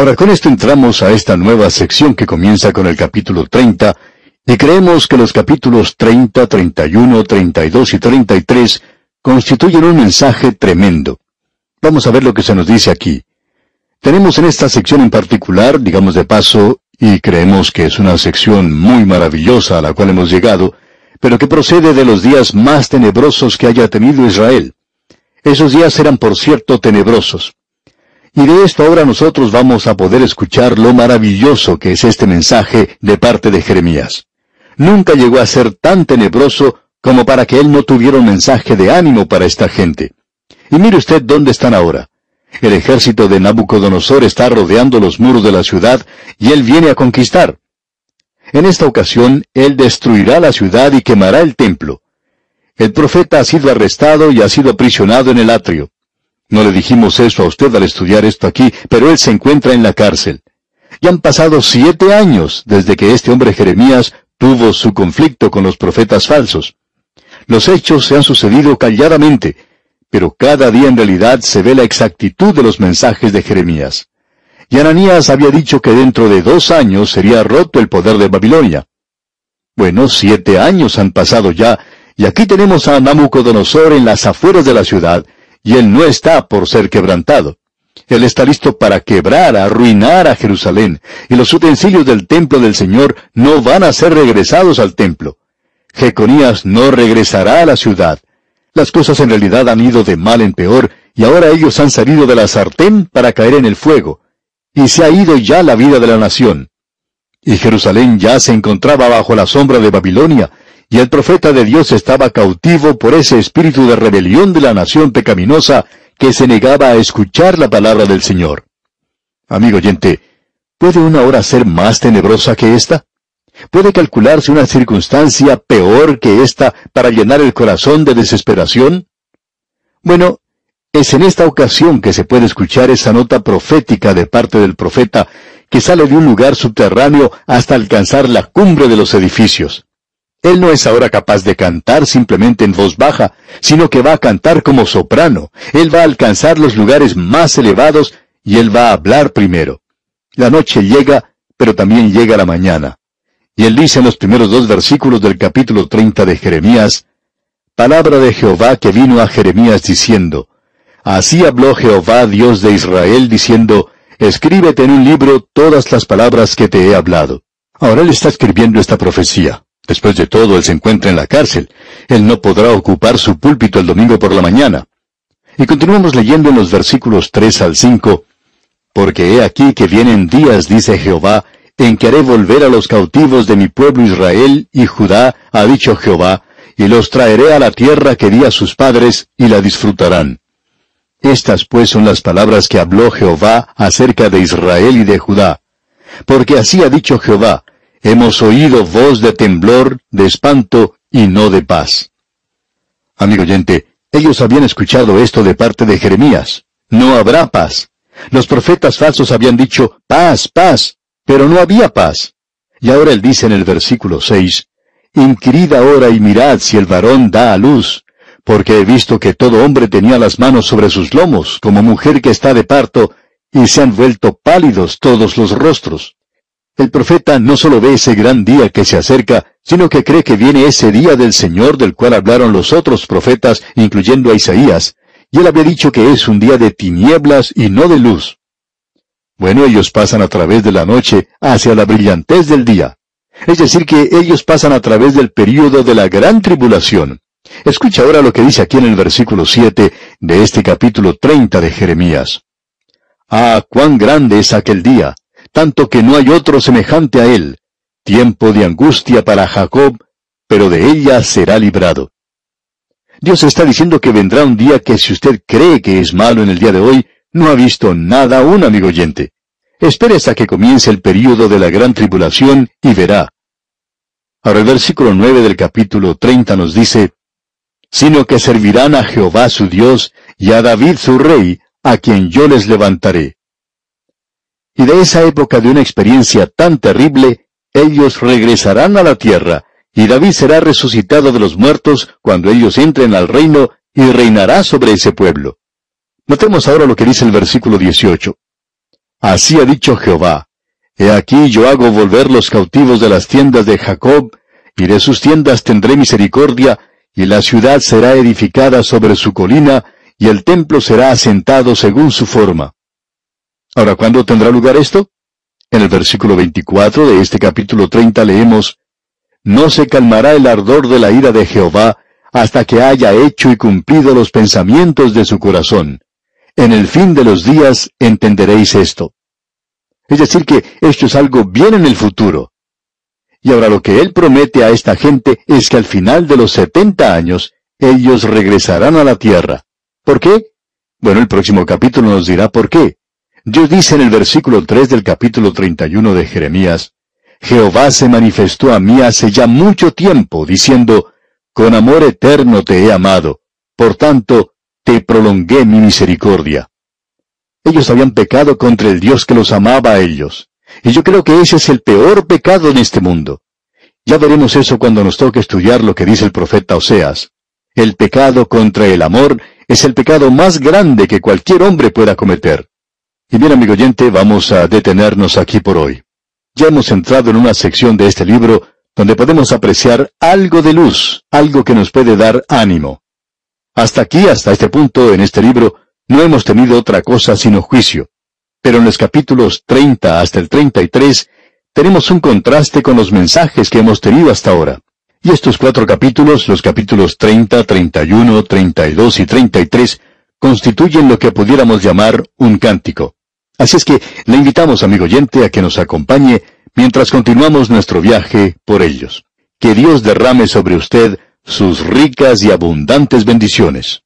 Ahora con esto entramos a esta nueva sección que comienza con el capítulo 30, y creemos que los capítulos 30, 31, 32 y 33 constituyen un mensaje tremendo. Vamos a ver lo que se nos dice aquí. Tenemos en esta sección en particular, digamos de paso, y creemos que es una sección muy maravillosa a la cual hemos llegado, pero que procede de los días más tenebrosos que haya tenido Israel. Esos días eran, por cierto, tenebrosos. Y de esto ahora nosotros vamos a poder escuchar lo maravilloso que es este mensaje de parte de Jeremías. Nunca llegó a ser tan tenebroso como para que él no tuviera un mensaje de ánimo para esta gente. Y mire usted dónde están ahora. El ejército de Nabucodonosor está rodeando los muros de la ciudad y él viene a conquistar. En esta ocasión, él destruirá la ciudad y quemará el templo. El profeta ha sido arrestado y ha sido aprisionado en el atrio. No le dijimos eso a usted al estudiar esto aquí, pero él se encuentra en la cárcel. Ya han pasado siete años desde que este hombre Jeremías tuvo su conflicto con los profetas falsos. Los hechos se han sucedido calladamente, pero cada día en realidad se ve la exactitud de los mensajes de Jeremías. Y Ananías había dicho que dentro de dos años sería roto el poder de Babilonia. Bueno, siete años han pasado ya, y aquí tenemos a Nabucodonosor en las afueras de la ciudad, y él no está por ser quebrantado. Él está listo para quebrar, arruinar a Jerusalén, y los utensilios del templo del Señor no van a ser regresados al templo. Jeconías no regresará a la ciudad. Las cosas en realidad han ido de mal en peor, y ahora ellos han salido de la sartén para caer en el fuego. Y se ha ido ya la vida de la nación. Y Jerusalén ya se encontraba bajo la sombra de Babilonia, y el profeta de Dios estaba cautivo por ese espíritu de rebelión de la nación pecaminosa que se negaba a escuchar la palabra del Señor. Amigo oyente, ¿puede una hora ser más tenebrosa que esta? ¿Puede calcularse una circunstancia peor que esta para llenar el corazón de desesperación? Bueno, es en esta ocasión que se puede escuchar esa nota profética de parte del profeta que sale de un lugar subterráneo hasta alcanzar la cumbre de los edificios. Él no es ahora capaz de cantar simplemente en voz baja, sino que va a cantar como soprano. Él va a alcanzar los lugares más elevados y él va a hablar primero. La noche llega, pero también llega la mañana. Y él dice en los primeros dos versículos del capítulo 30 de Jeremías, Palabra de Jehová que vino a Jeremías diciendo, Así habló Jehová Dios de Israel diciendo, Escríbete en un libro todas las palabras que te he hablado. Ahora él está escribiendo esta profecía. Después de todo, él se encuentra en la cárcel. Él no podrá ocupar su púlpito el domingo por la mañana. Y continuamos leyendo en los versículos 3 al 5, Porque he aquí que vienen días, dice Jehová, en que haré volver a los cautivos de mi pueblo Israel y Judá, ha dicho Jehová, y los traeré a la tierra que di a sus padres, y la disfrutarán. Estas pues son las palabras que habló Jehová acerca de Israel y de Judá. Porque así ha dicho Jehová, hemos oído voz de temblor, de espanto y no de paz. Amigo oyente, ellos habían escuchado esto de parte de Jeremías. No habrá paz. Los profetas falsos habían dicho, paz, paz, pero no había paz. Y ahora él dice en el versículo 6, Inquirid ahora y mirad si el varón da a luz, porque he visto que todo hombre tenía las manos sobre sus lomos, como mujer que está de parto, y se han vuelto pálidos todos los rostros. El profeta no solo ve ese gran día que se acerca, sino que cree que viene ese día del Señor del cual hablaron los otros profetas, incluyendo a Isaías, y él había dicho que es un día de tinieblas y no de luz. Bueno, ellos pasan a través de la noche hacia la brillantez del día. Es decir, que ellos pasan a través del período de la gran tribulación. Escucha ahora lo que dice aquí en el versículo 7 de este capítulo 30 de Jeremías. Ah, cuán grande es aquel día, tanto que no hay otro semejante a él. Tiempo de angustia para Jacob, pero de ella será librado. Dios está diciendo que vendrá un día que si usted cree que es malo en el día de hoy, no ha visto nada aún, amigo oyente. Espere hasta que comience el período de la gran tribulación y verá. Ahora el versículo 9 del capítulo 30 nos dice, sino que servirán a Jehová su Dios y a David su rey, a quien yo les levantaré. Y de esa época de una experiencia tan terrible, ellos regresarán a la tierra, y David será resucitado de los muertos cuando ellos entren al reino y reinará sobre ese pueblo. Notemos ahora lo que dice el versículo 18. Así ha dicho Jehová. He aquí yo hago volver los cautivos de las tiendas de Jacob, y de sus tiendas tendré misericordia, y la ciudad será edificada sobre su colina, y el templo será asentado según su forma. Ahora, ¿cuándo tendrá lugar esto? En el versículo 24 de este capítulo 30 leemos, No se calmará el ardor de la ira de Jehová hasta que haya hecho y cumplido los pensamientos de su corazón. En el fin de los días entenderéis esto. Es decir, que esto es algo bien en el futuro. Y ahora lo que él promete a esta gente es que al final de los setenta años ellos regresarán a la tierra. ¿Por qué? Bueno, el próximo capítulo nos dirá por qué. Dios dice en el versículo 3 del capítulo 31 de Jeremías, Jehová se manifestó a mí hace ya mucho tiempo, diciendo, Con amor eterno te he amado, por tanto, te prolongué mi misericordia. Ellos habían pecado contra el Dios que los amaba a ellos, y yo creo que ese es el peor pecado en este mundo. Ya veremos eso cuando nos toque estudiar lo que dice el profeta Oseas. El pecado contra el amor es el pecado más grande que cualquier hombre pueda cometer. Y bien, amigo oyente, vamos a detenernos aquí por hoy. Ya hemos entrado en una sección de este libro donde podemos apreciar algo de luz, algo que nos puede dar ánimo. Hasta aquí, hasta este punto, en este libro, no hemos tenido otra cosa sino juicio. Pero en los capítulos 30 hasta el 33 tenemos un contraste con los mensajes que hemos tenido hasta ahora. Y estos cuatro capítulos, los capítulos 30, 31, 32 y 33, constituyen lo que pudiéramos llamar un cántico. Así es que le invitamos, amigo oyente, a que nos acompañe mientras continuamos nuestro viaje por ellos. Que Dios derrame sobre usted sus ricas y abundantes bendiciones.